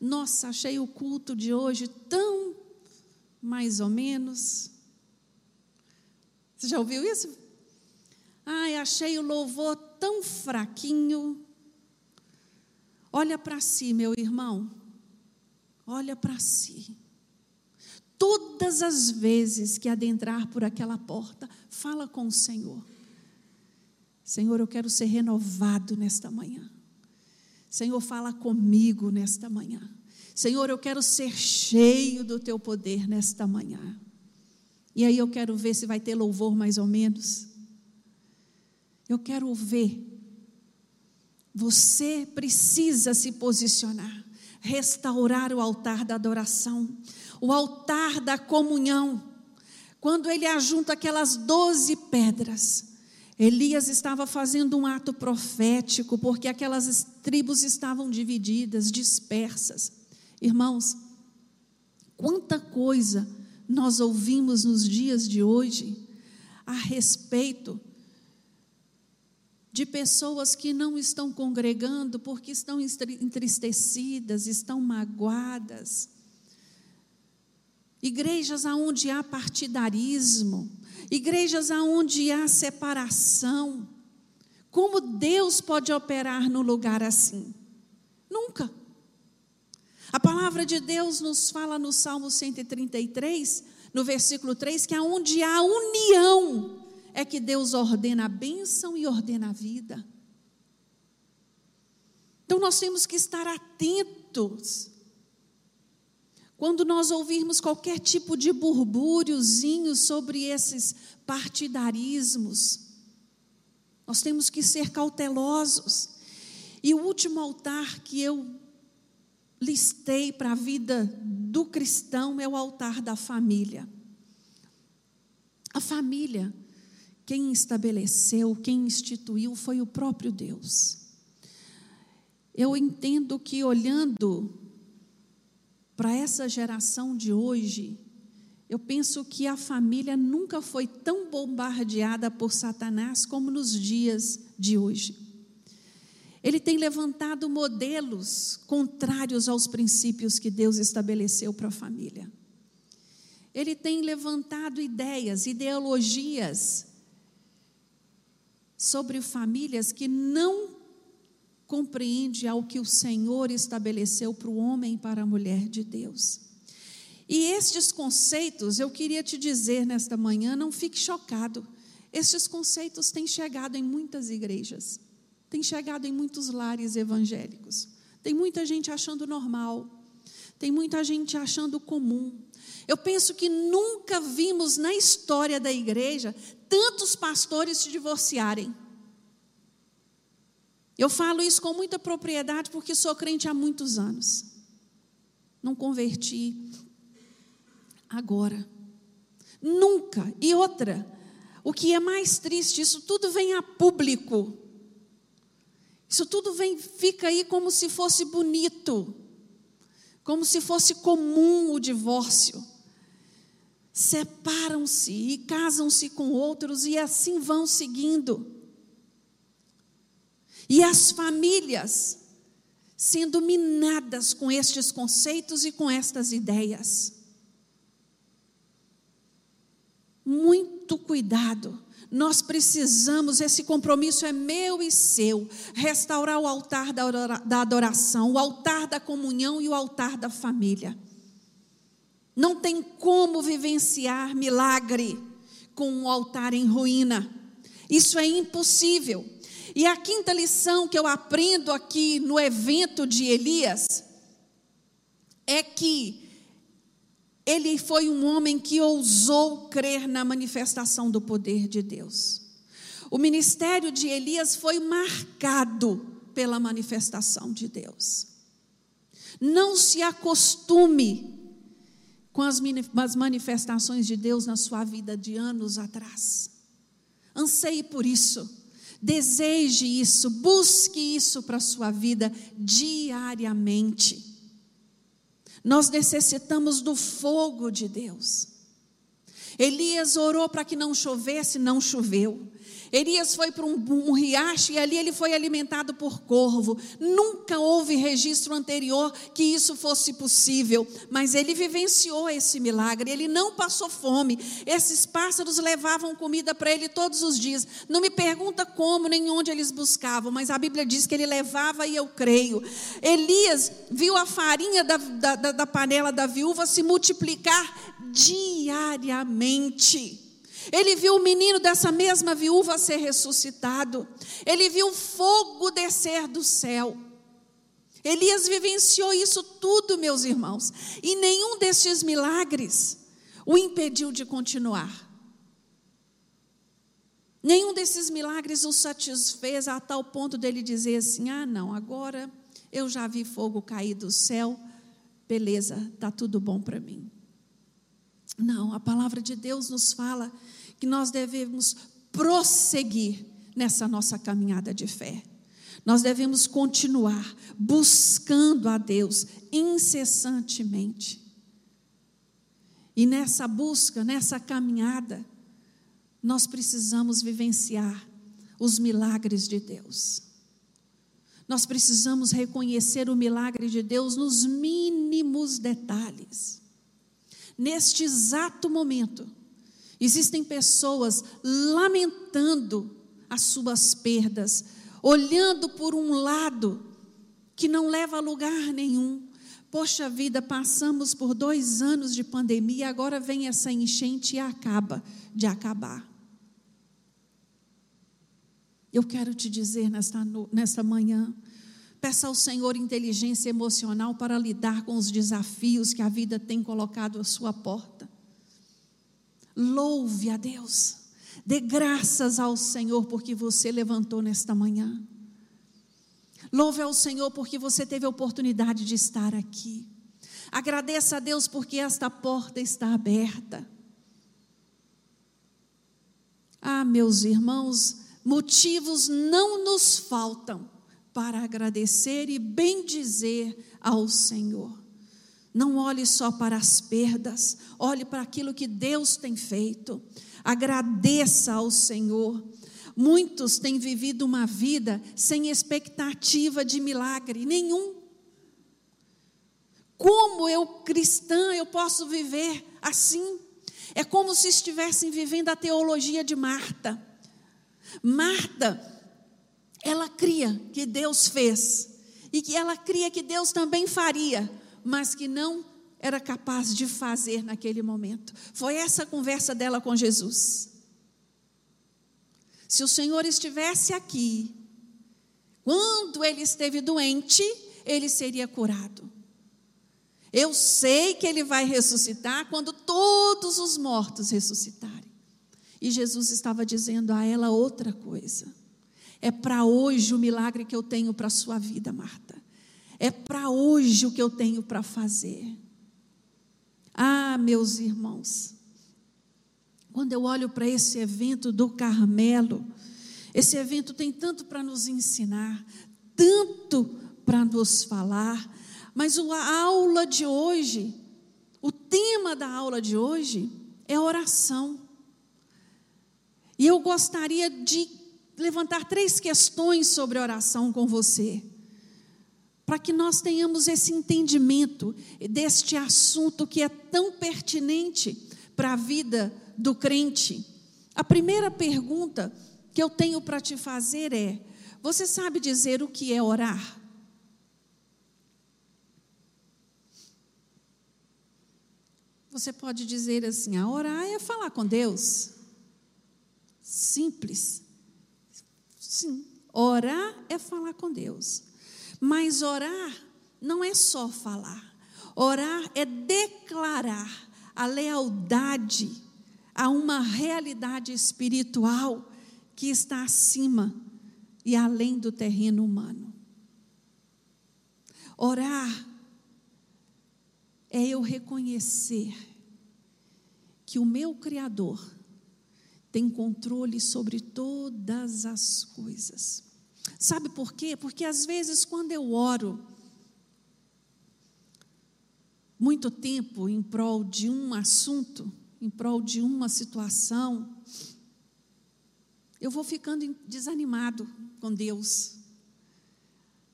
Nossa, achei o culto de hoje tão mais ou menos. Você já ouviu isso? Ai, achei o louvor tão fraquinho. Olha para si, meu irmão olha para si. Todas as vezes que adentrar por aquela porta, fala com o Senhor. Senhor, eu quero ser renovado nesta manhã. Senhor, fala comigo nesta manhã. Senhor, eu quero ser cheio do teu poder nesta manhã. E aí eu quero ver se vai ter louvor mais ou menos. Eu quero ver. Você precisa se posicionar restaurar o altar da adoração, o altar da comunhão. Quando ele ajunta aquelas doze pedras, Elias estava fazendo um ato profético, porque aquelas tribos estavam divididas, dispersas. Irmãos, quanta coisa nós ouvimos nos dias de hoje a respeito de pessoas que não estão congregando porque estão entristecidas, estão magoadas. Igrejas onde há partidarismo, igrejas onde há separação. Como Deus pode operar no lugar assim? Nunca. A palavra de Deus nos fala no Salmo 133, no versículo 3, que aonde há união, é que Deus ordena a bênção e ordena a vida. Então nós temos que estar atentos. Quando nós ouvirmos qualquer tipo de burbúriozinho sobre esses partidarismos, nós temos que ser cautelosos. E o último altar que eu listei para a vida do cristão é o altar da família. A família quem estabeleceu, quem instituiu foi o próprio Deus. Eu entendo que olhando para essa geração de hoje, eu penso que a família nunca foi tão bombardeada por Satanás como nos dias de hoje. Ele tem levantado modelos contrários aos princípios que Deus estabeleceu para a família. Ele tem levantado ideias, ideologias sobre famílias que não compreendem ao que o Senhor estabeleceu para o homem e para a mulher de Deus. E estes conceitos, eu queria te dizer nesta manhã, não fique chocado. Estes conceitos têm chegado em muitas igrejas, têm chegado em muitos lares evangélicos. Tem muita gente achando normal, tem muita gente achando comum. Eu penso que nunca vimos na história da igreja tantos pastores se divorciarem. Eu falo isso com muita propriedade porque sou crente há muitos anos. Não converti agora. Nunca. E outra, o que é mais triste, isso tudo vem a público. Isso tudo vem, fica aí como se fosse bonito, como se fosse comum o divórcio. Separam-se e casam-se com outros e assim vão seguindo. E as famílias sendo minadas com estes conceitos e com estas ideias. Muito cuidado. Nós precisamos, esse compromisso é meu e seu, restaurar o altar da adoração, o altar da comunhão e o altar da família. Não tem como vivenciar milagre com um altar em ruína. Isso é impossível. E a quinta lição que eu aprendo aqui no evento de Elias é que ele foi um homem que ousou crer na manifestação do poder de Deus. O ministério de Elias foi marcado pela manifestação de Deus. Não se acostume com as manifestações de Deus na sua vida de anos atrás. Anseie por isso. Deseje isso, busque isso para a sua vida diariamente. Nós necessitamos do fogo de Deus. Elias orou para que não chovesse, não choveu. Elias foi para um, um, riacho e ali ele foi alimentado por corvo. Nunca houve registro anterior que isso fosse possível, mas ele vivenciou esse milagre. Ele não passou fome. Esses pássaros levavam comida para ele todos os dias. Não me pergunta como nem onde eles buscavam, mas a Bíblia diz que ele levava e eu creio. Elias viu a farinha da, da, da panela da viúva se multiplicar diariamente. Ele viu o menino dessa mesma viúva ser ressuscitado. Ele viu fogo descer do céu. Elias vivenciou isso tudo, meus irmãos. E nenhum destes milagres o impediu de continuar. Nenhum desses milagres o satisfez a tal ponto dele dizer assim: ah, não, agora eu já vi fogo cair do céu, beleza, está tudo bom para mim. Não, a palavra de Deus nos fala que nós devemos prosseguir nessa nossa caminhada de fé. Nós devemos continuar buscando a Deus incessantemente. E nessa busca, nessa caminhada, nós precisamos vivenciar os milagres de Deus. Nós precisamos reconhecer o milagre de Deus nos mínimos detalhes. Neste exato momento, existem pessoas lamentando as suas perdas, olhando por um lado que não leva a lugar nenhum. Poxa vida, passamos por dois anos de pandemia, agora vem essa enchente e acaba de acabar. Eu quero te dizer nesta, nesta manhã, Peça ao Senhor inteligência emocional para lidar com os desafios que a vida tem colocado à sua porta. Louve a Deus. Dê graças ao Senhor porque você levantou nesta manhã. Louve ao Senhor porque você teve a oportunidade de estar aqui. Agradeça a Deus porque esta porta está aberta. Ah, meus irmãos, motivos não nos faltam para agradecer e bendizer ao Senhor. Não olhe só para as perdas, olhe para aquilo que Deus tem feito. Agradeça ao Senhor. Muitos têm vivido uma vida sem expectativa de milagre nenhum. Como eu cristã eu posso viver assim? É como se estivessem vivendo a teologia de Marta. Marta, ela cria que Deus fez e que ela cria que Deus também faria, mas que não era capaz de fazer naquele momento. Foi essa a conversa dela com Jesus. Se o Senhor estivesse aqui, quando ele esteve doente, ele seria curado. Eu sei que ele vai ressuscitar quando todos os mortos ressuscitarem. E Jesus estava dizendo a ela outra coisa. É para hoje o milagre que eu tenho para a sua vida, Marta. É para hoje o que eu tenho para fazer. Ah, meus irmãos, quando eu olho para esse evento do Carmelo, esse evento tem tanto para nos ensinar, tanto para nos falar, mas a aula de hoje, o tema da aula de hoje é oração. E eu gostaria de levantar três questões sobre oração com você para que nós tenhamos esse entendimento deste assunto que é tão pertinente para a vida do crente. A primeira pergunta que eu tenho para te fazer é: você sabe dizer o que é orar? Você pode dizer assim: a orar é falar com Deus. Simples. Sim, orar é falar com Deus. Mas orar não é só falar. Orar é declarar a lealdade a uma realidade espiritual que está acima e além do terreno humano. Orar é eu reconhecer que o meu Criador tem controle sobre todas as coisas. Sabe por quê? Porque às vezes, quando eu oro, muito tempo em prol de um assunto, em prol de uma situação, eu vou ficando desanimado com Deus.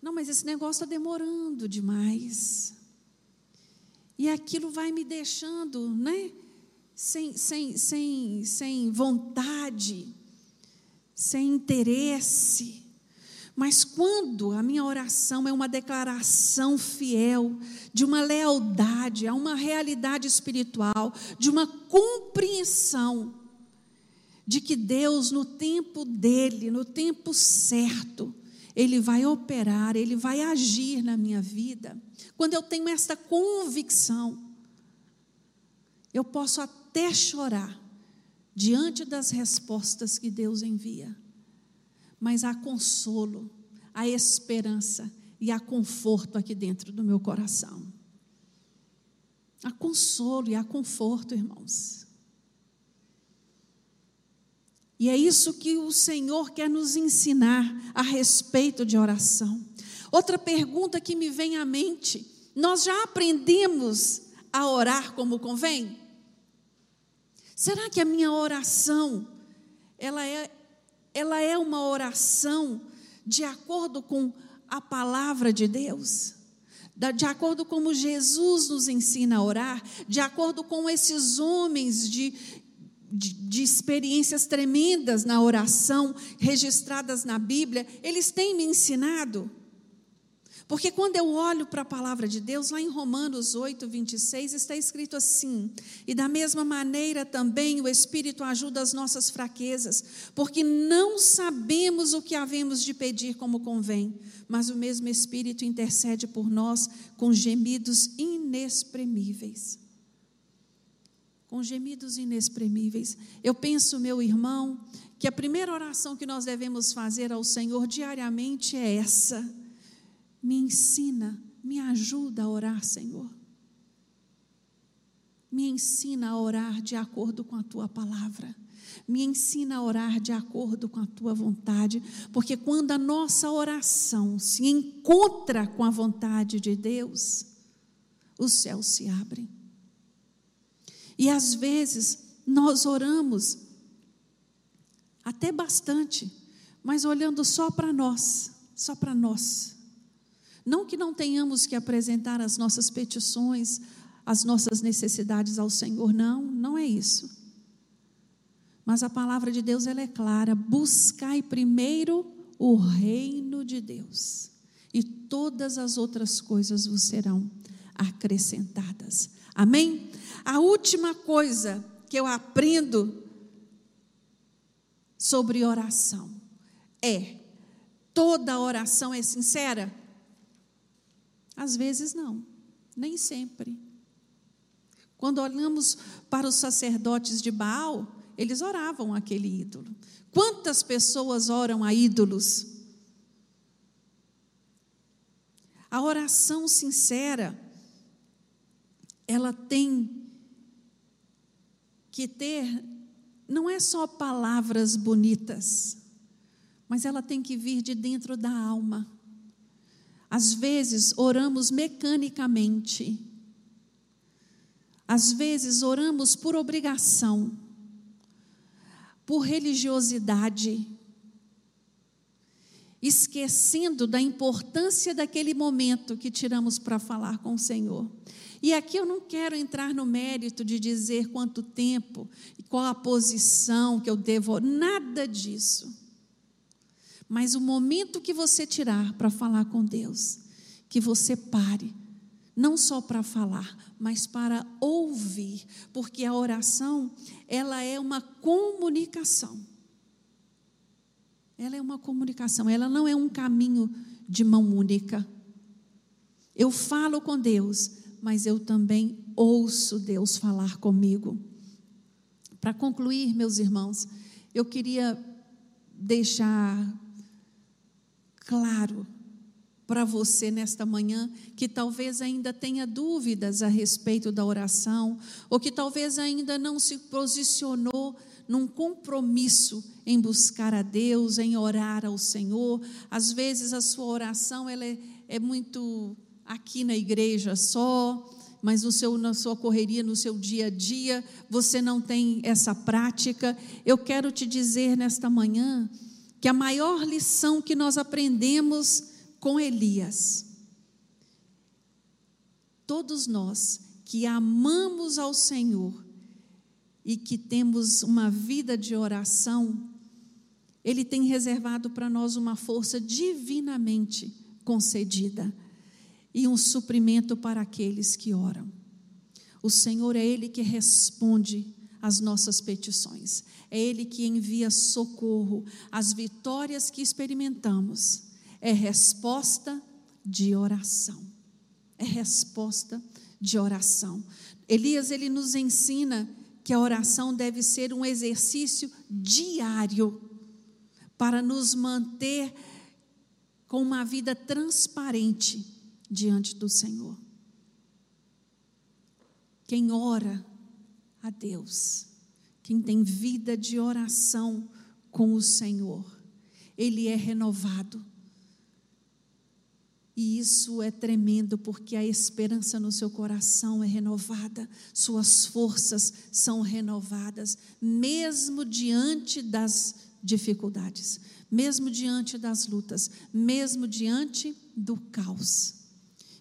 Não, mas esse negócio está demorando demais. E aquilo vai me deixando, né? Sem, sem, sem, sem vontade, sem interesse. Mas quando a minha oração é uma declaração fiel, de uma lealdade, a uma realidade espiritual, de uma compreensão de que Deus, no tempo dele, no tempo certo, ele vai operar, ele vai agir na minha vida. Quando eu tenho esta convicção, eu posso até chorar diante das respostas que Deus envia mas há consolo, há esperança e há conforto aqui dentro do meu coração. Há consolo e há conforto, irmãos. E é isso que o Senhor quer nos ensinar a respeito de oração. Outra pergunta que me vem à mente: nós já aprendemos a orar como convém? Será que a minha oração ela é ela é uma oração de acordo com a palavra de Deus, de acordo com como Jesus nos ensina a orar, de acordo com esses homens de, de, de, experiências tremendas na oração, registradas na Bíblia, eles têm me ensinado. Porque quando eu olho para a palavra de Deus, lá em Romanos 8, 26, está escrito assim: E da mesma maneira também o Espírito ajuda as nossas fraquezas, porque não sabemos o que havemos de pedir como convém, mas o mesmo Espírito intercede por nós com gemidos inexprimíveis. Com gemidos inexprimíveis. Eu penso, meu irmão, que a primeira oração que nós devemos fazer ao Senhor diariamente é essa me ensina, me ajuda a orar, Senhor. Me ensina a orar de acordo com a tua palavra. Me ensina a orar de acordo com a tua vontade, porque quando a nossa oração se encontra com a vontade de Deus, os céus se abrem. E às vezes nós oramos até bastante, mas olhando só para nós, só para nós. Não que não tenhamos que apresentar as nossas petições, as nossas necessidades ao Senhor, não, não é isso. Mas a palavra de Deus ela é clara: buscai primeiro o reino de Deus, e todas as outras coisas vos serão acrescentadas. Amém? A última coisa que eu aprendo sobre oração é: toda oração é sincera? Às vezes não, nem sempre. Quando olhamos para os sacerdotes de Baal, eles oravam aquele ídolo. Quantas pessoas oram a ídolos? A oração sincera, ela tem que ter, não é só palavras bonitas, mas ela tem que vir de dentro da alma. Às vezes oramos mecanicamente, às vezes oramos por obrigação, por religiosidade, esquecendo da importância daquele momento que tiramos para falar com o Senhor. E aqui eu não quero entrar no mérito de dizer quanto tempo e qual a posição que eu devo, nada disso. Mas o momento que você tirar para falar com Deus, que você pare, não só para falar, mas para ouvir, porque a oração, ela é uma comunicação. Ela é uma comunicação, ela não é um caminho de mão única. Eu falo com Deus, mas eu também ouço Deus falar comigo. Para concluir, meus irmãos, eu queria deixar claro para você nesta manhã que talvez ainda tenha dúvidas a respeito da oração, ou que talvez ainda não se posicionou num compromisso em buscar a Deus, em orar ao Senhor. Às vezes a sua oração ela é, é muito aqui na igreja só, mas no seu, na sua correria, no seu dia a dia, você não tem essa prática. Eu quero te dizer nesta manhã que a maior lição que nós aprendemos com Elias. Todos nós que amamos ao Senhor e que temos uma vida de oração, Ele tem reservado para nós uma força divinamente concedida e um suprimento para aqueles que oram. O Senhor é Ele que responde às nossas petições, é Ele que envia socorro, as vitórias que experimentamos é resposta de oração. É resposta de oração. Elias ele nos ensina que a oração deve ser um exercício diário para nos manter com uma vida transparente diante do Senhor. Quem ora a Deus, quem tem vida de oração com o Senhor, ele é renovado e isso é tremendo porque a esperança no seu coração é renovada, suas forças são renovadas, mesmo diante das dificuldades, mesmo diante das lutas, mesmo diante do caos.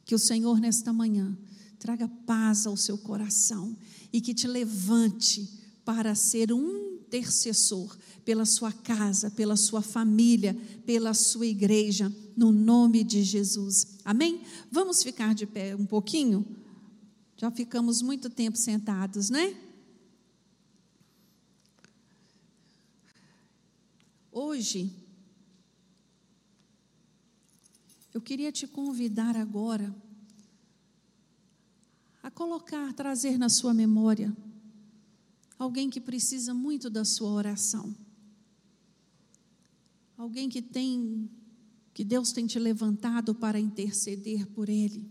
Que o Senhor, nesta manhã, traga paz ao seu coração e que te levante para ser um intercessor pela sua casa, pela sua família, pela sua igreja, no nome de Jesus. Amém? Vamos ficar de pé um pouquinho? Já ficamos muito tempo sentados, né? Hoje, eu queria te convidar agora a colocar, trazer na sua memória alguém que precisa muito da sua oração. Alguém que tem que Deus tem te levantado para interceder por ele.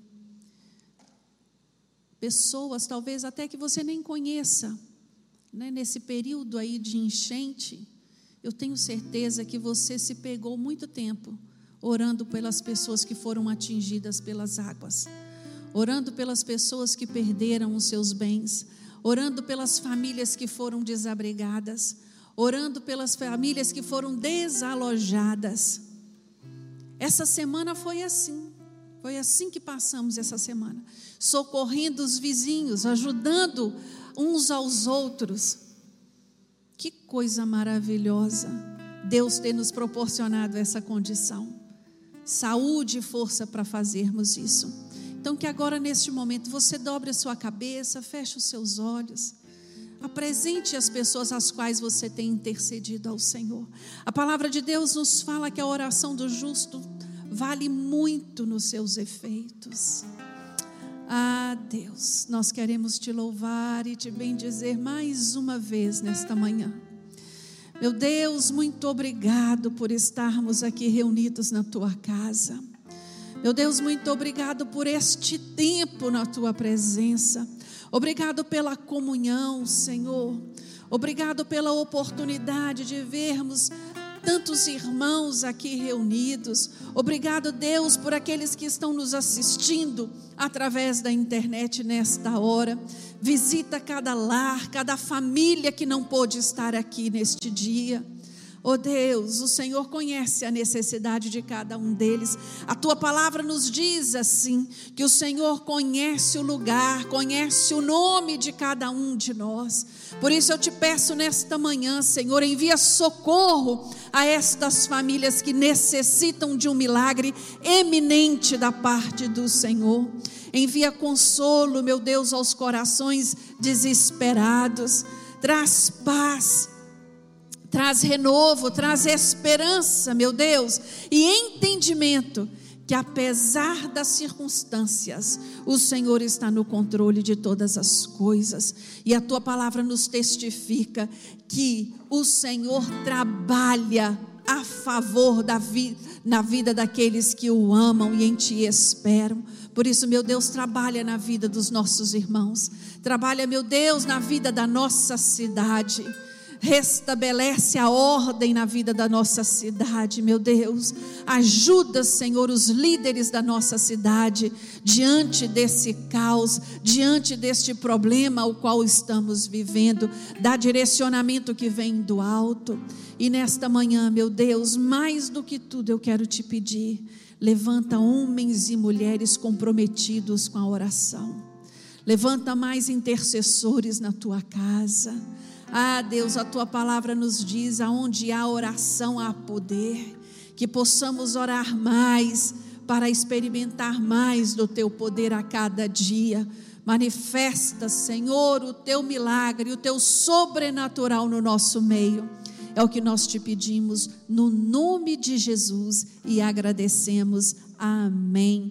Pessoas, talvez até que você nem conheça, né? nesse período aí de enchente, eu tenho certeza que você se pegou muito tempo orando pelas pessoas que foram atingidas pelas águas, orando pelas pessoas que perderam os seus bens, orando pelas famílias que foram desabrigadas, orando pelas famílias que foram desalojadas. Essa semana foi assim. Foi assim que passamos essa semana, socorrendo os vizinhos, ajudando uns aos outros. Que coisa maravilhosa Deus ter nos proporcionado essa condição. Saúde e força para fazermos isso. Então, que agora, neste momento, você dobre a sua cabeça, feche os seus olhos. Apresente as pessoas às quais você tem intercedido ao Senhor. A palavra de Deus nos fala que a oração do justo vale muito nos seus efeitos. Ah, Deus, nós queremos te louvar e te bendizer mais uma vez nesta manhã. Meu Deus, muito obrigado por estarmos aqui reunidos na tua casa. Meu Deus, muito obrigado por este tempo na tua presença. Obrigado pela comunhão, Senhor. Obrigado pela oportunidade de vermos tantos irmãos aqui reunidos. Obrigado, Deus, por aqueles que estão nos assistindo através da internet nesta hora. Visita cada lar, cada família que não pôde estar aqui neste dia. Oh Deus, o Senhor conhece a necessidade de cada um deles. A tua palavra nos diz assim: que o Senhor conhece o lugar, conhece o nome de cada um de nós. Por isso eu te peço nesta manhã, Senhor, envia socorro a estas famílias que necessitam de um milagre eminente da parte do Senhor. Envia consolo, meu Deus, aos corações desesperados. Traz paz traz renovo, traz esperança, meu Deus, e entendimento que apesar das circunstâncias, o Senhor está no controle de todas as coisas, e a tua palavra nos testifica que o Senhor trabalha a favor da vida na vida daqueles que o amam e em ti esperam. Por isso, meu Deus, trabalha na vida dos nossos irmãos. Trabalha, meu Deus, na vida da nossa cidade restabelece a ordem na vida da nossa cidade, meu Deus. Ajuda, Senhor, os líderes da nossa cidade diante desse caos, diante deste problema o qual estamos vivendo. Dá direcionamento que vem do alto. E nesta manhã, meu Deus, mais do que tudo eu quero te pedir, levanta homens e mulheres comprometidos com a oração. Levanta mais intercessores na tua casa. Ah, Deus, a tua palavra nos diz: aonde há oração, há poder. Que possamos orar mais para experimentar mais do teu poder a cada dia. Manifesta, Senhor, o teu milagre, o teu sobrenatural no nosso meio. É o que nós te pedimos no nome de Jesus e agradecemos. Amém.